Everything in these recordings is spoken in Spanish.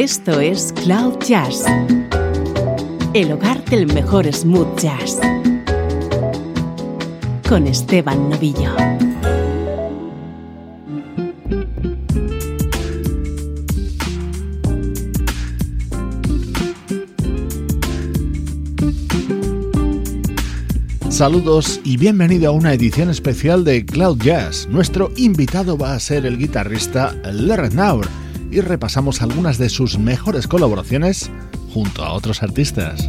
Esto es Cloud Jazz, el hogar del mejor smooth jazz, con Esteban Novillo. Saludos y bienvenido a una edición especial de Cloud Jazz. Nuestro invitado va a ser el guitarrista Larry Naur y repasamos algunas de sus mejores colaboraciones junto a otros artistas.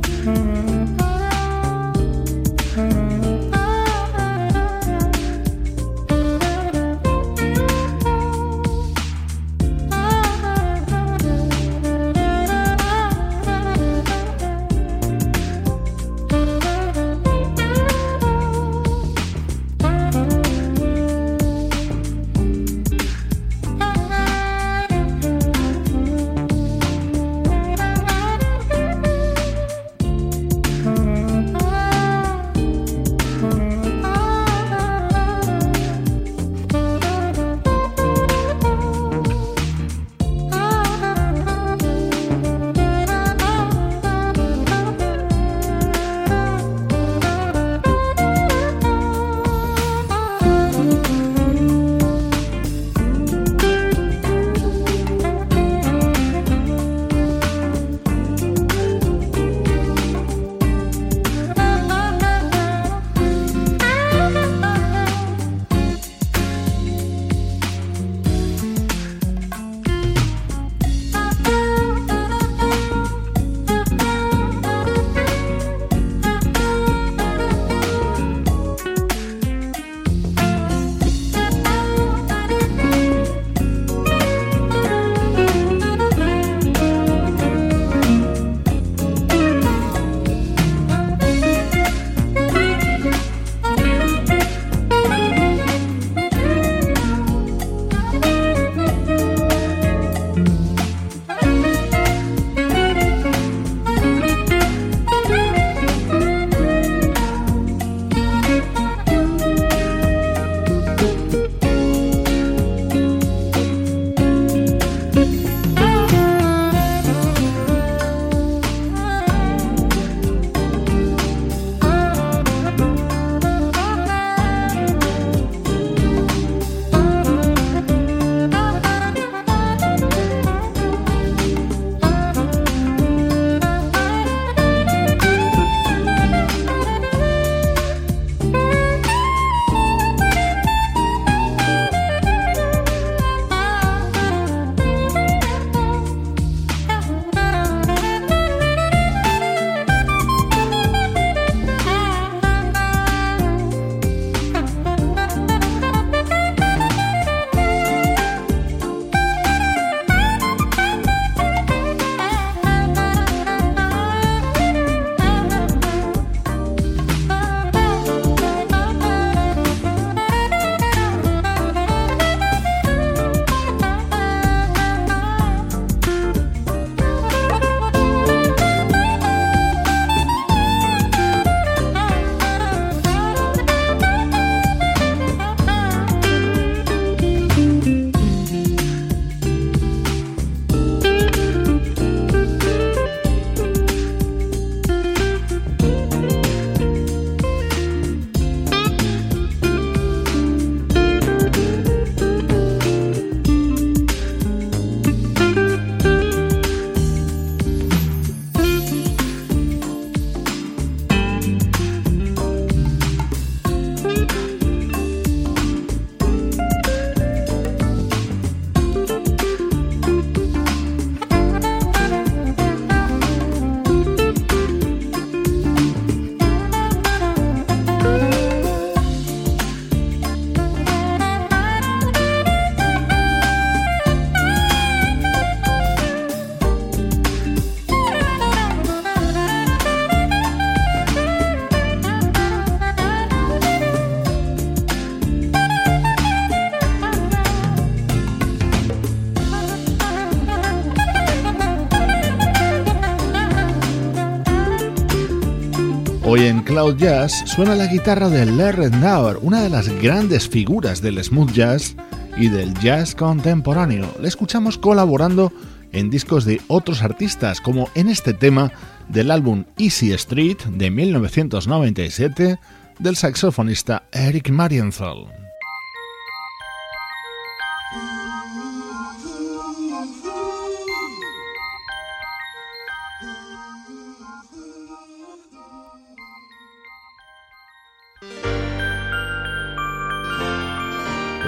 Cloud Jazz suena la guitarra de Larry Naur, una de las grandes figuras del smooth jazz y del jazz contemporáneo. Le escuchamos colaborando en discos de otros artistas, como en este tema del álbum Easy Street de 1997 del saxofonista Eric Marienthal.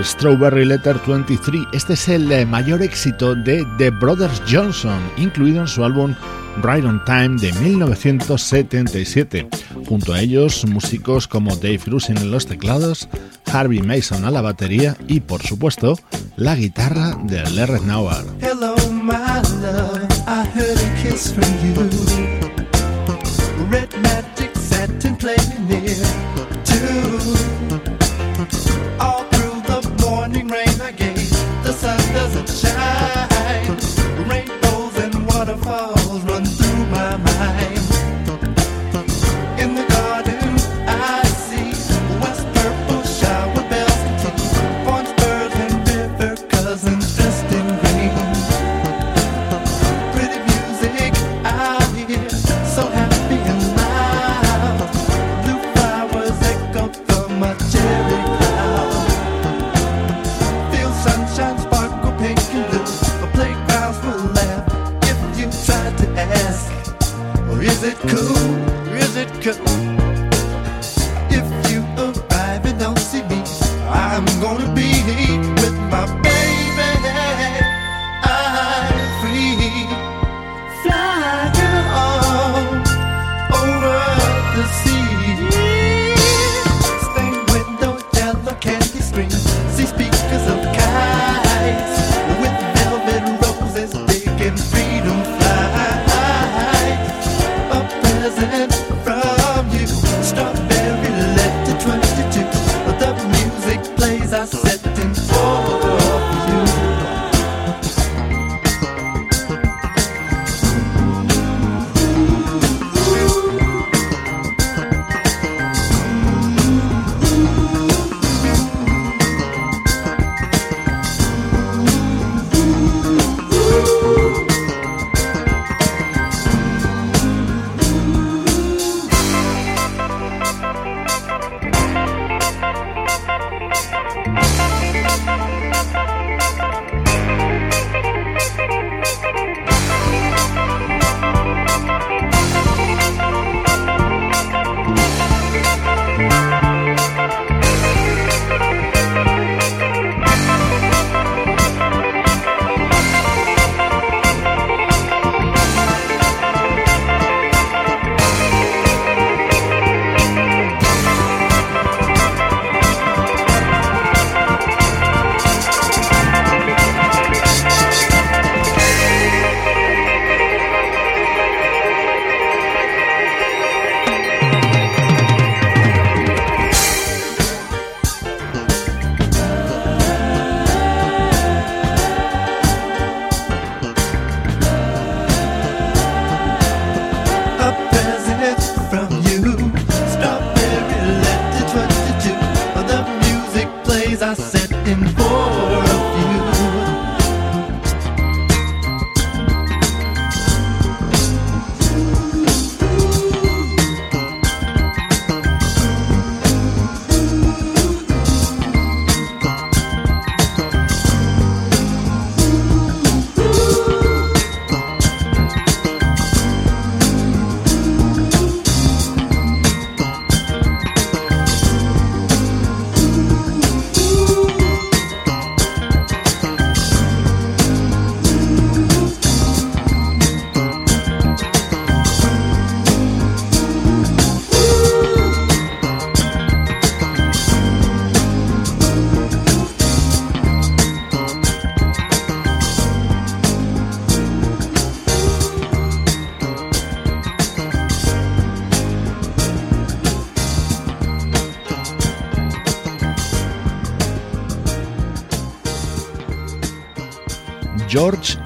Strawberry Letter 23. Este es el eh, mayor éxito de The Brothers Johnson, incluido en su álbum Right on Time de 1977. Junto a ellos, músicos como Dave Grusin en los teclados, Harvey Mason a la batería y, por supuesto, la guitarra de Larry Nauer. Hello, my love. I heard a kiss from you.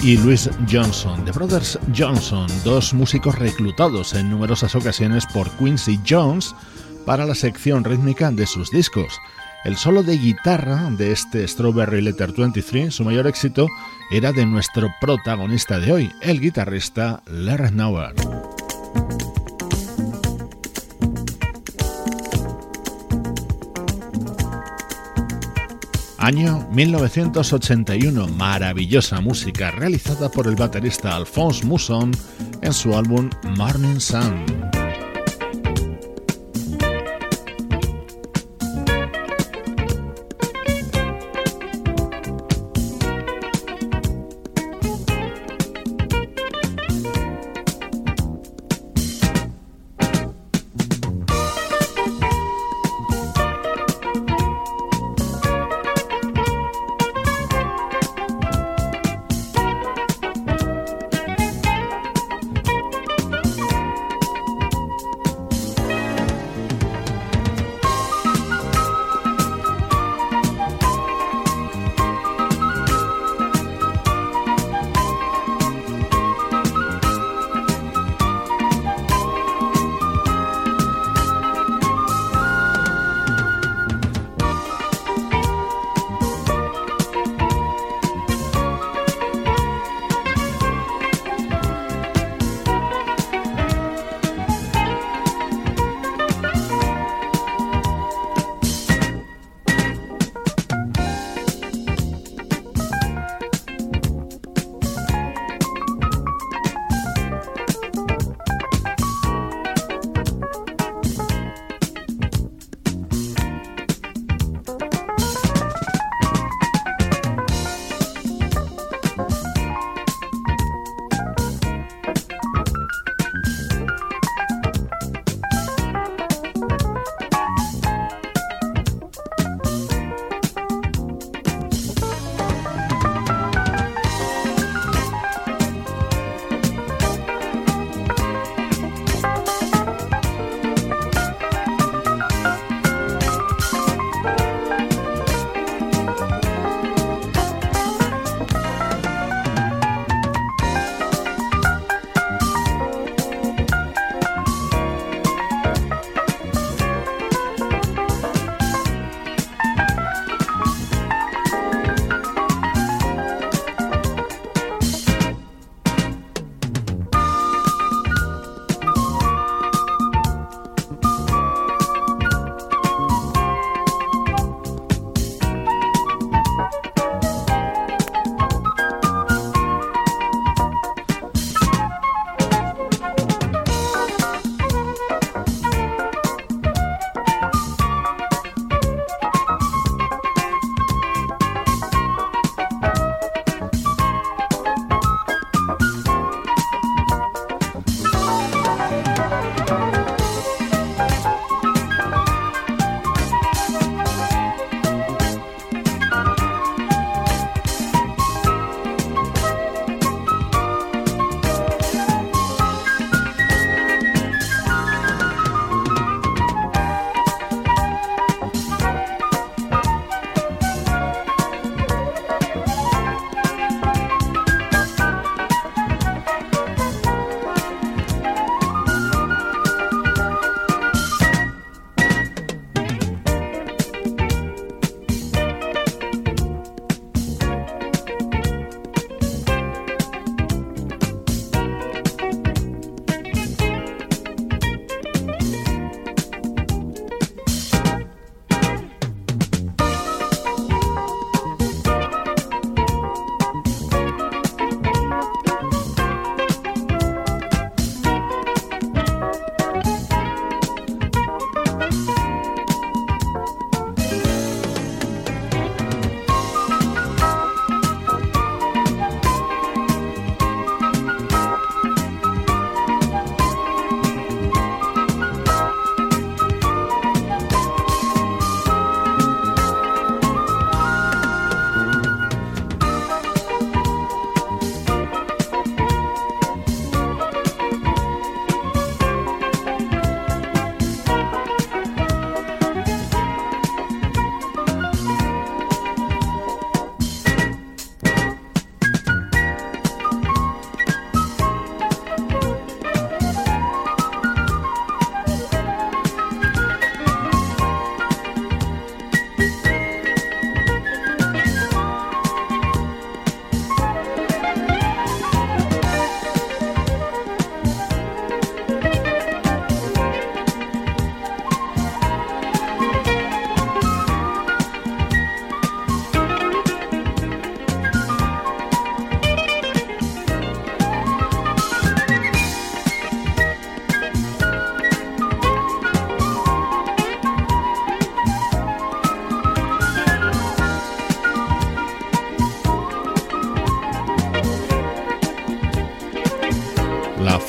Y Louis Johnson, The Brothers Johnson, dos músicos reclutados en numerosas ocasiones por Quincy Jones para la sección rítmica de sus discos. El solo de guitarra de este Strawberry Letter 23, su mayor éxito, era de nuestro protagonista de hoy, el guitarrista Larry Nauer. Año 1981, maravillosa música realizada por el baterista Alphonse Mousson en su álbum Morning Sun.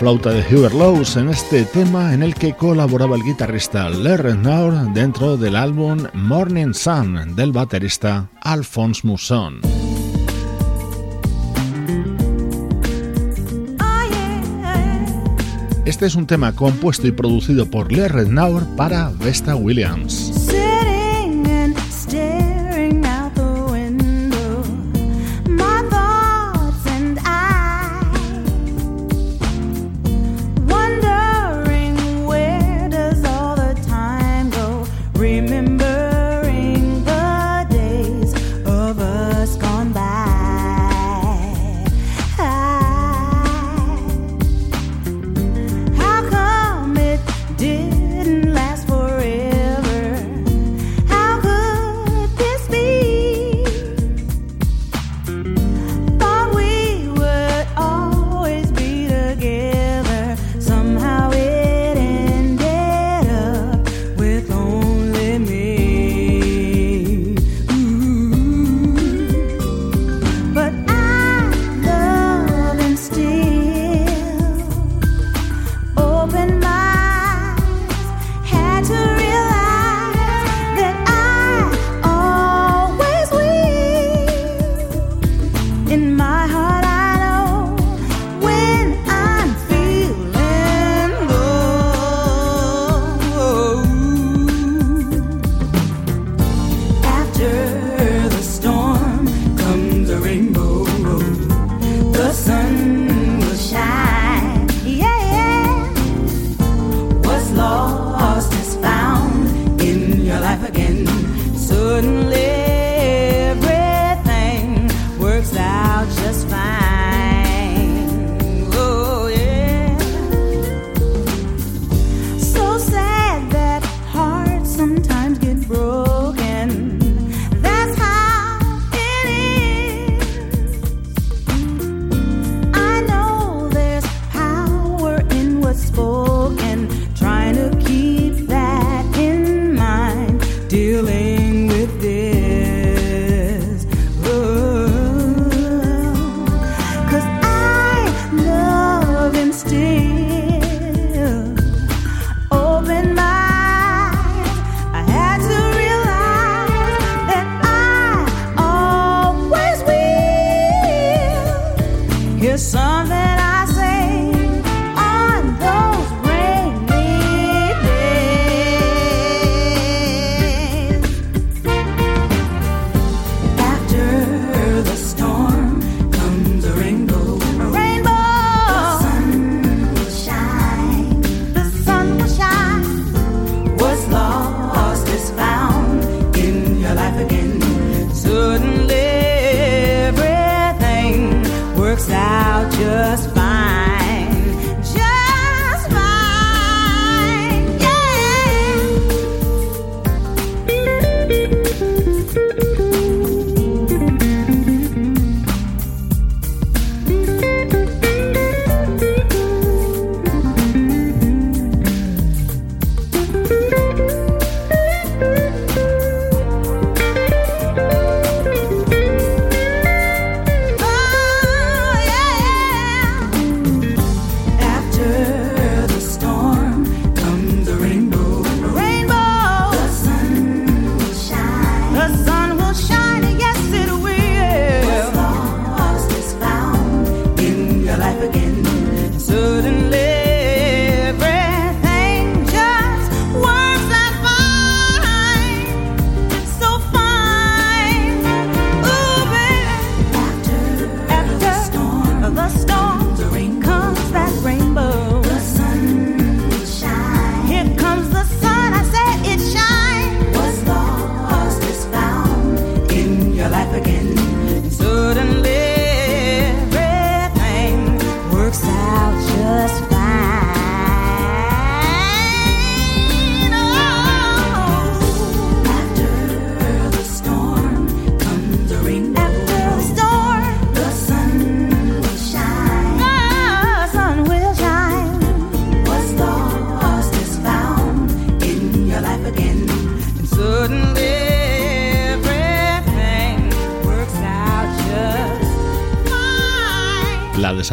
Flauta de Hubert Lowes en este tema en el que colaboraba el guitarrista Larry Naur dentro del álbum Morning Sun del baterista Alphonse Mousson. Este es un tema compuesto y producido por Larry Naur para Vesta Williams.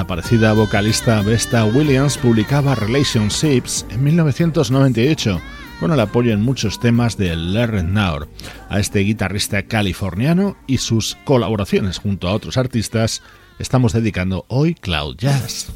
Desaparecida vocalista Vesta Williams publicaba Relationships en 1998 con el apoyo en muchos temas de Larry Naur. A este guitarrista californiano y sus colaboraciones junto a otros artistas estamos dedicando hoy Cloud Jazz.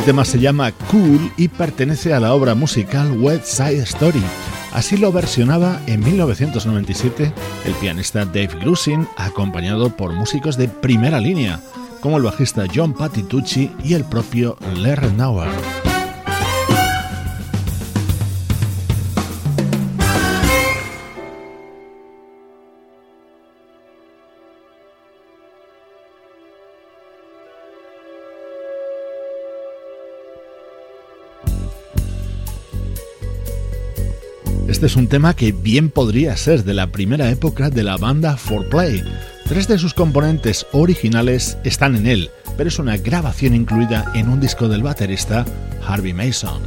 Este tema se llama Cool y pertenece a la obra musical West Side Story. Así lo versionaba en 1997 el pianista Dave Grusin, acompañado por músicos de primera línea, como el bajista John Patitucci y el propio Larry Nauer. Este es un tema que bien podría ser de la primera época de la banda 4Play. Tres de sus componentes originales están en él, pero es una grabación incluida en un disco del baterista Harvey Mason.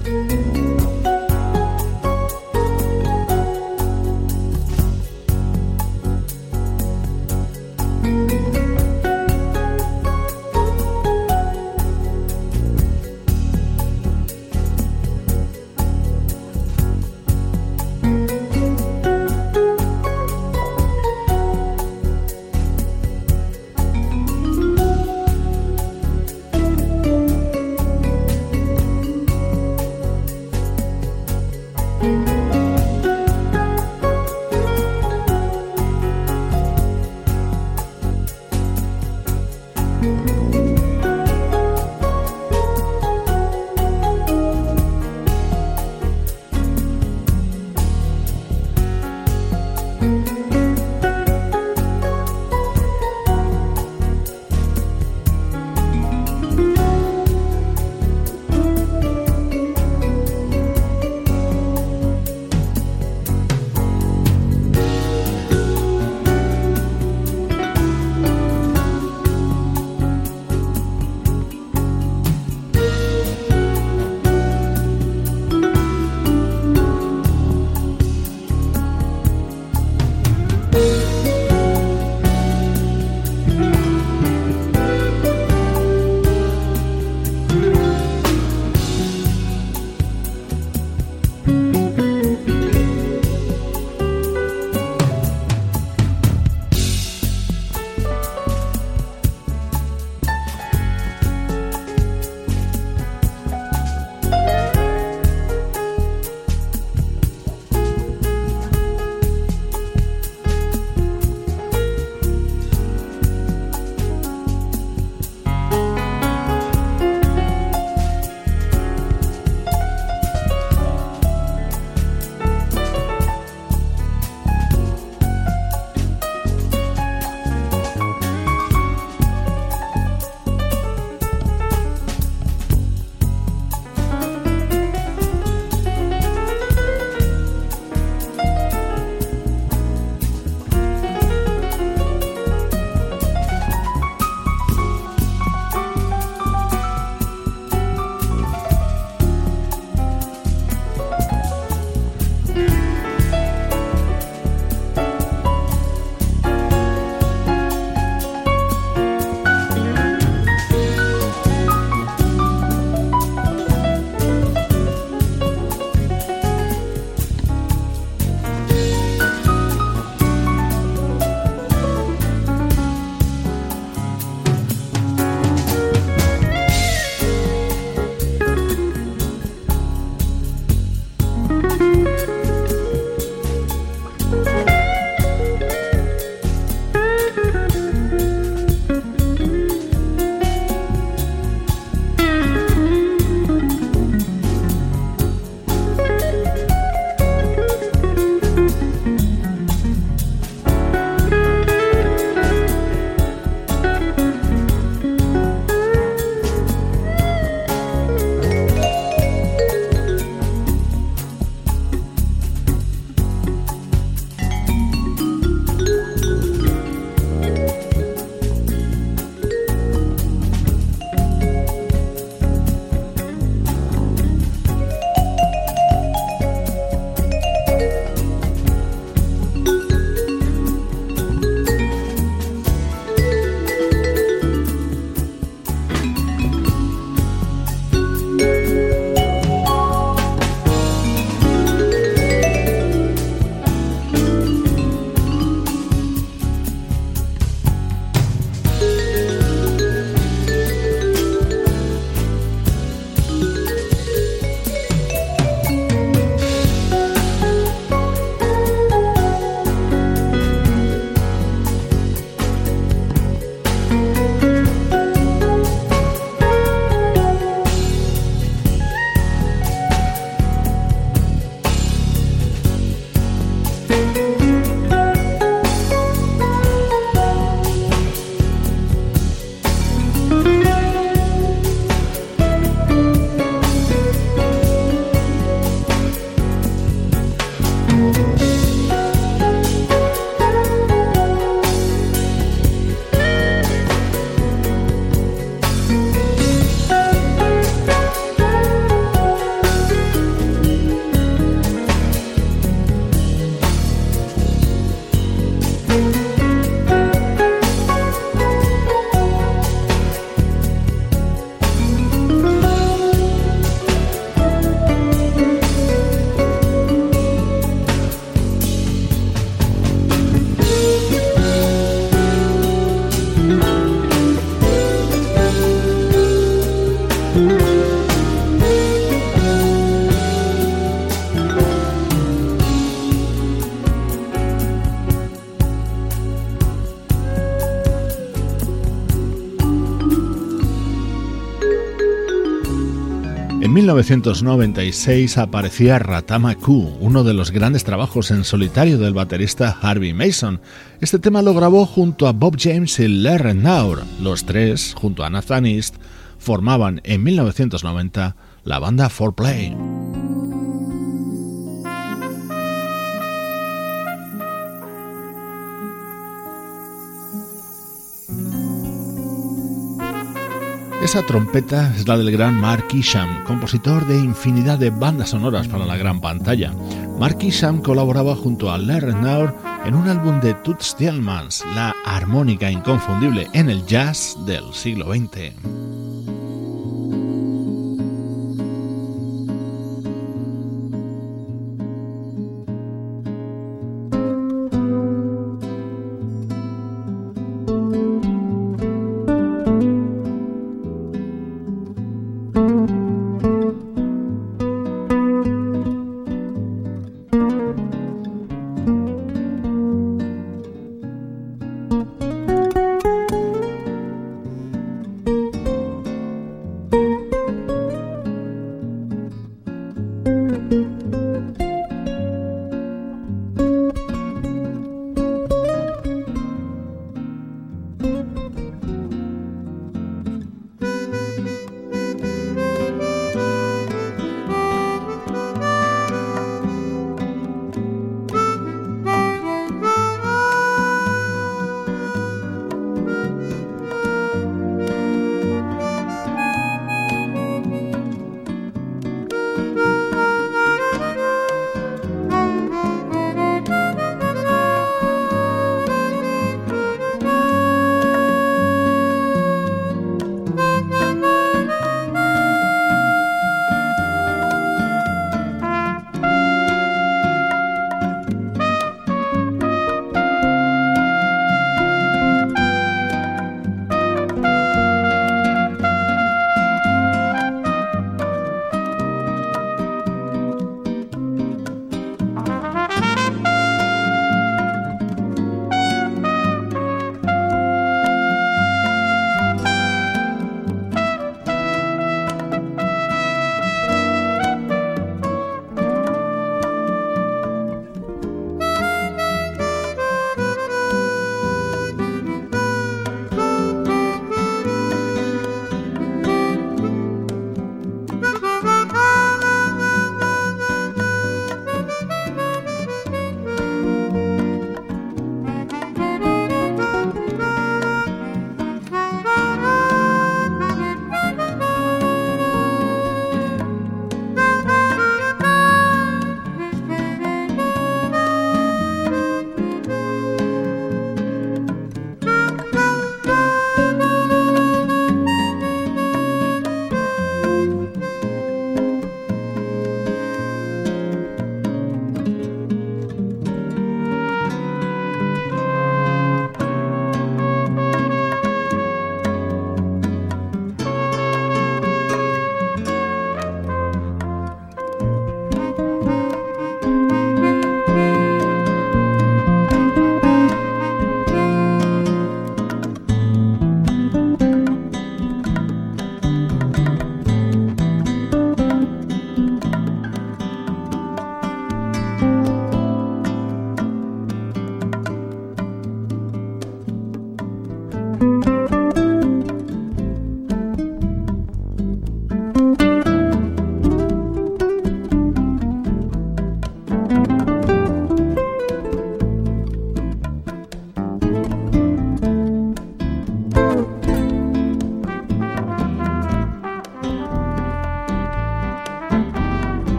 1996 aparecía Ratama Q, uno de los grandes trabajos en solitario del baterista Harvey Mason. Este tema lo grabó junto a Bob James y Larry Naur. Los tres, junto a Nathan East, formaban en 1990 la banda 4Play. Esa trompeta es la del gran Mark Isham, compositor de infinidad de bandas sonoras para la gran pantalla. Mark Isham colaboraba junto a Larry Naur en un álbum de Toots Thielmans, la armónica inconfundible en el jazz del siglo XX.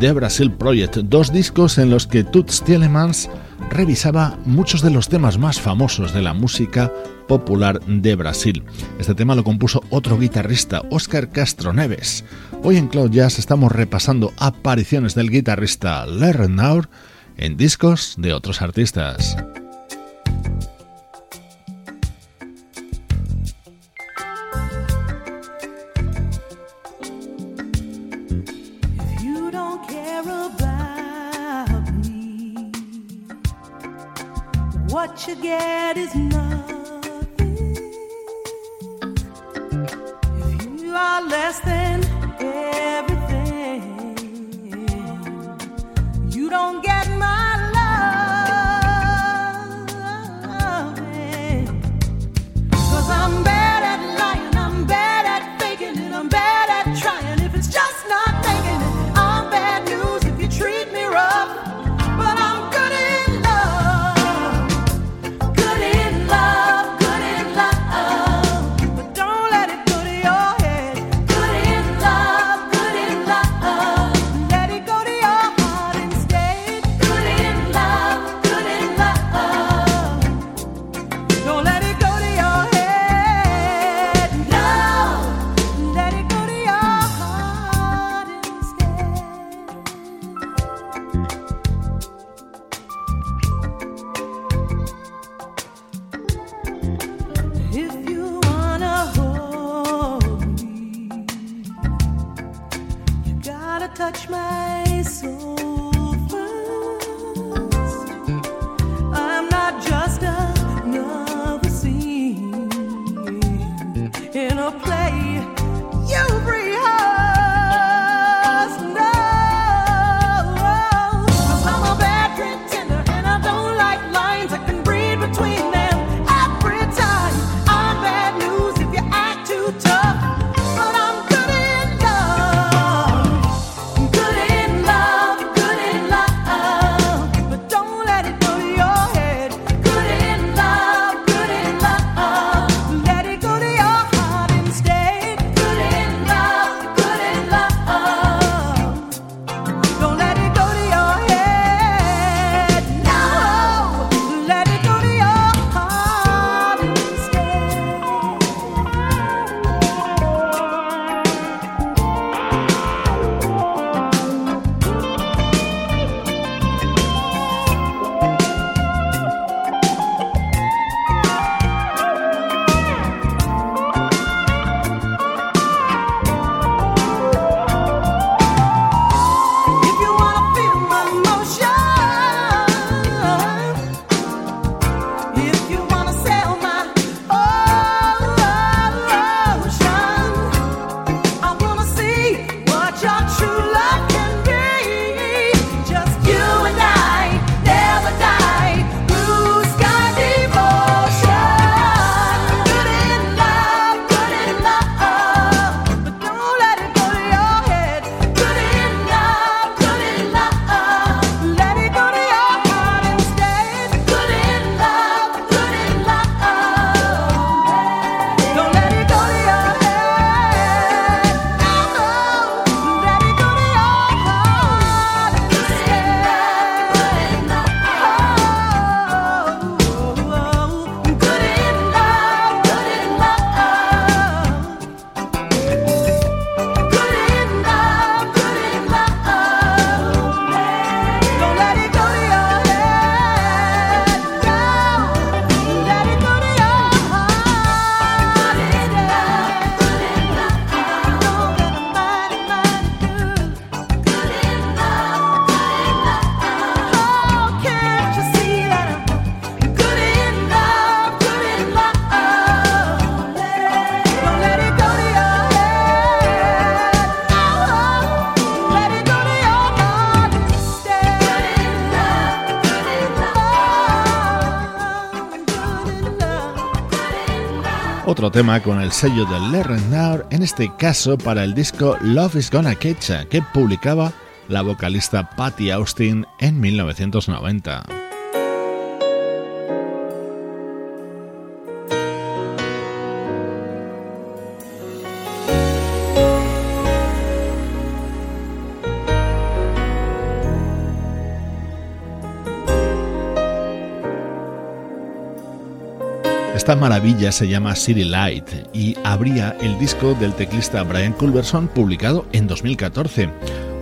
The Brasil Project, dos discos en los que Toots Thielemans revisaba muchos de los temas más famosos de la música popular de Brasil. Este tema lo compuso otro guitarrista, Oscar Castro Neves. Hoy en Cloud Jazz estamos repasando apariciones del guitarrista Lerner en discos de otros artistas. is not. touch my soul. otro tema con el sello de Le Renard, en este caso para el disco Love is Gonna Catch que publicaba la vocalista Patty Austin en 1990. Esta maravilla se llama City Light y abría el disco del teclista Brian Culberson publicado en 2014.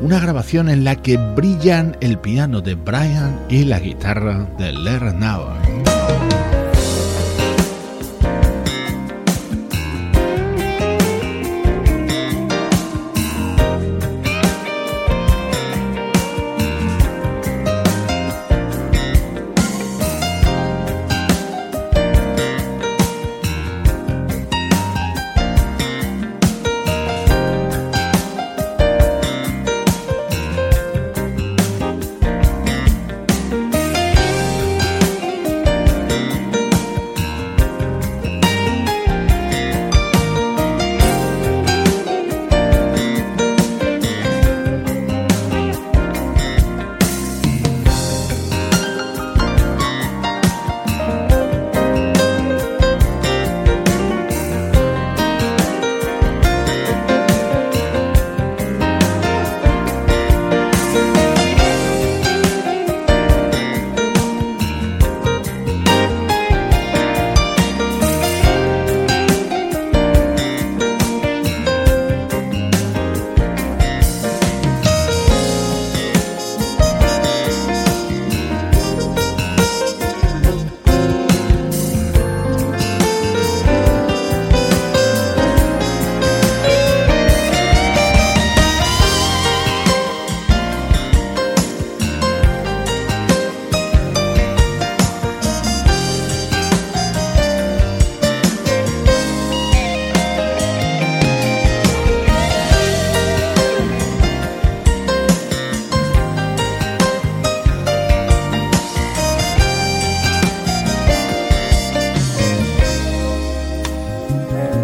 Una grabación en la que brillan el piano de Brian y la guitarra de Lerner Yeah.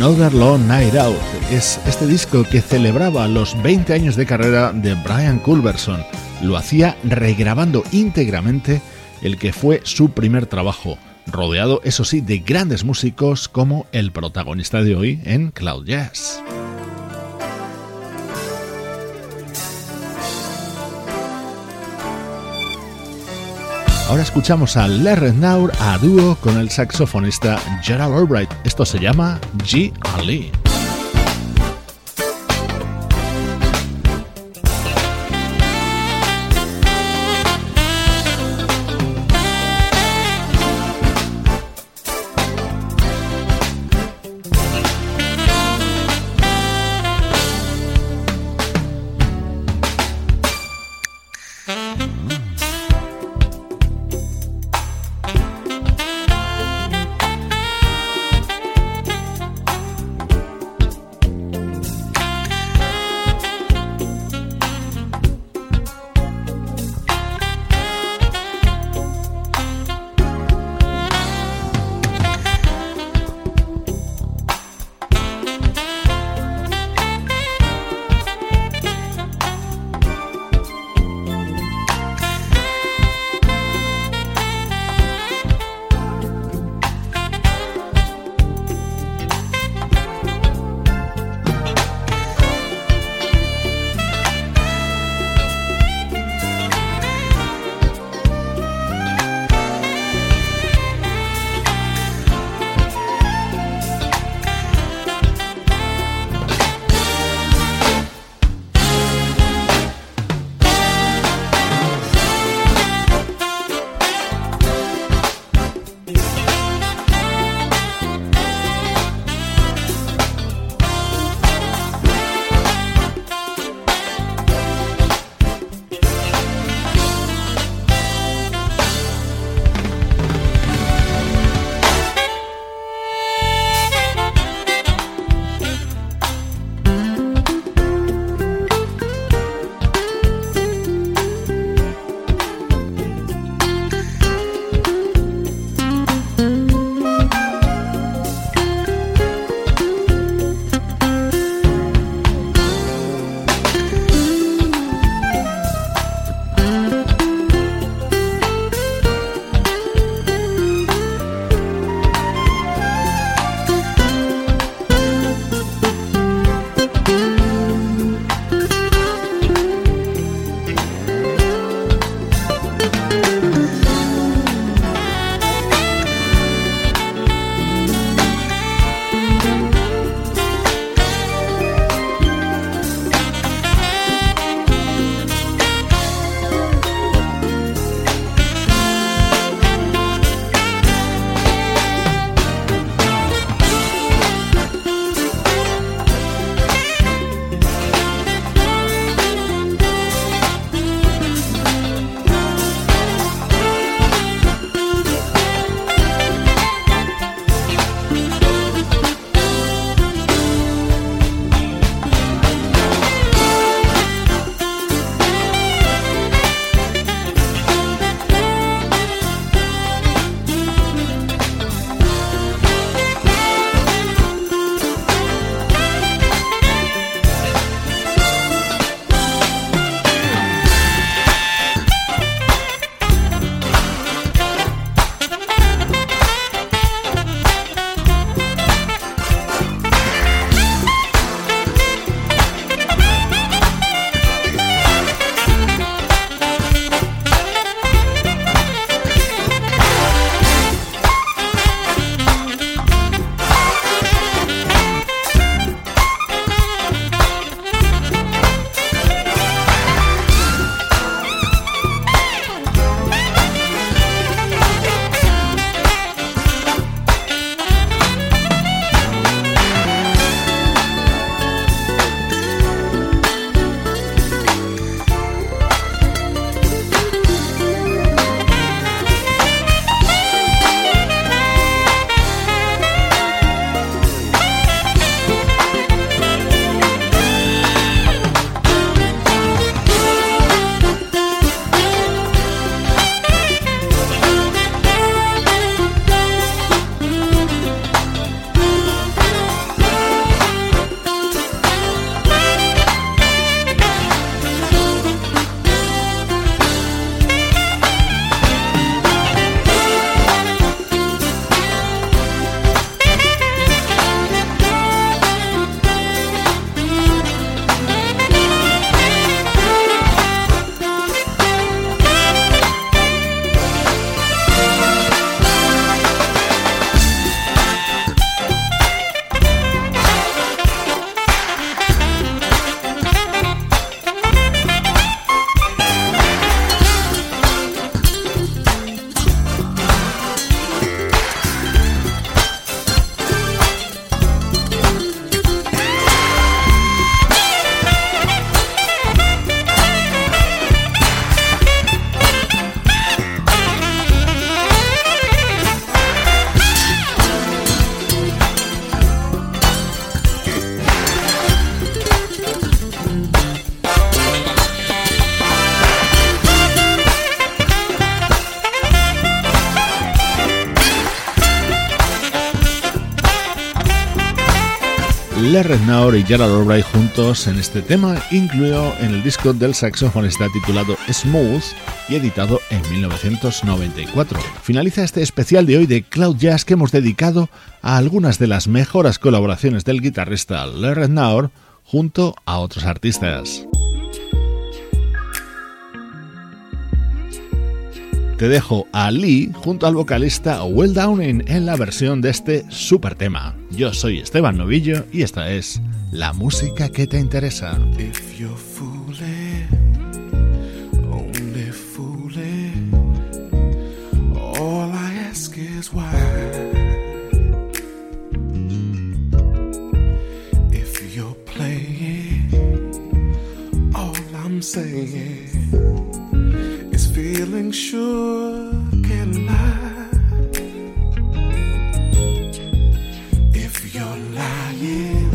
Another Long Night Out. Es este disco que celebraba los 20 años de carrera de Brian Culberson. Lo hacía regrabando íntegramente el que fue su primer trabajo, rodeado, eso sí, de grandes músicos como el protagonista de hoy en Cloud Jazz. Ahora escuchamos a Larry Naur a dúo con el saxofonista Gerald Albright. Esto se llama G. Ali. Lerret Naur y Gerald Albright juntos en este tema, incluido en el disco del saxofonista titulado Smooth y editado en 1994. Finaliza este especial de hoy de Cloud Jazz que hemos dedicado a algunas de las mejores colaboraciones del guitarrista Lerret Naur junto a otros artistas. Te dejo a Lee junto al vocalista Well Downing en la versión de este super tema. Yo soy Esteban Novillo y esta es la música que te interesa. If you're fooling, all I'm saying feeling sure can lie. If you're lying,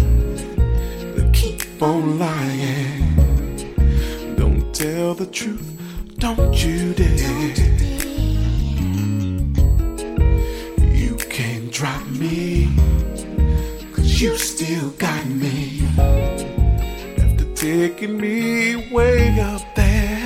then keep on lying. Don't tell the truth, don't you dare. You can't drop me, cause you still got me. After taking me way up there.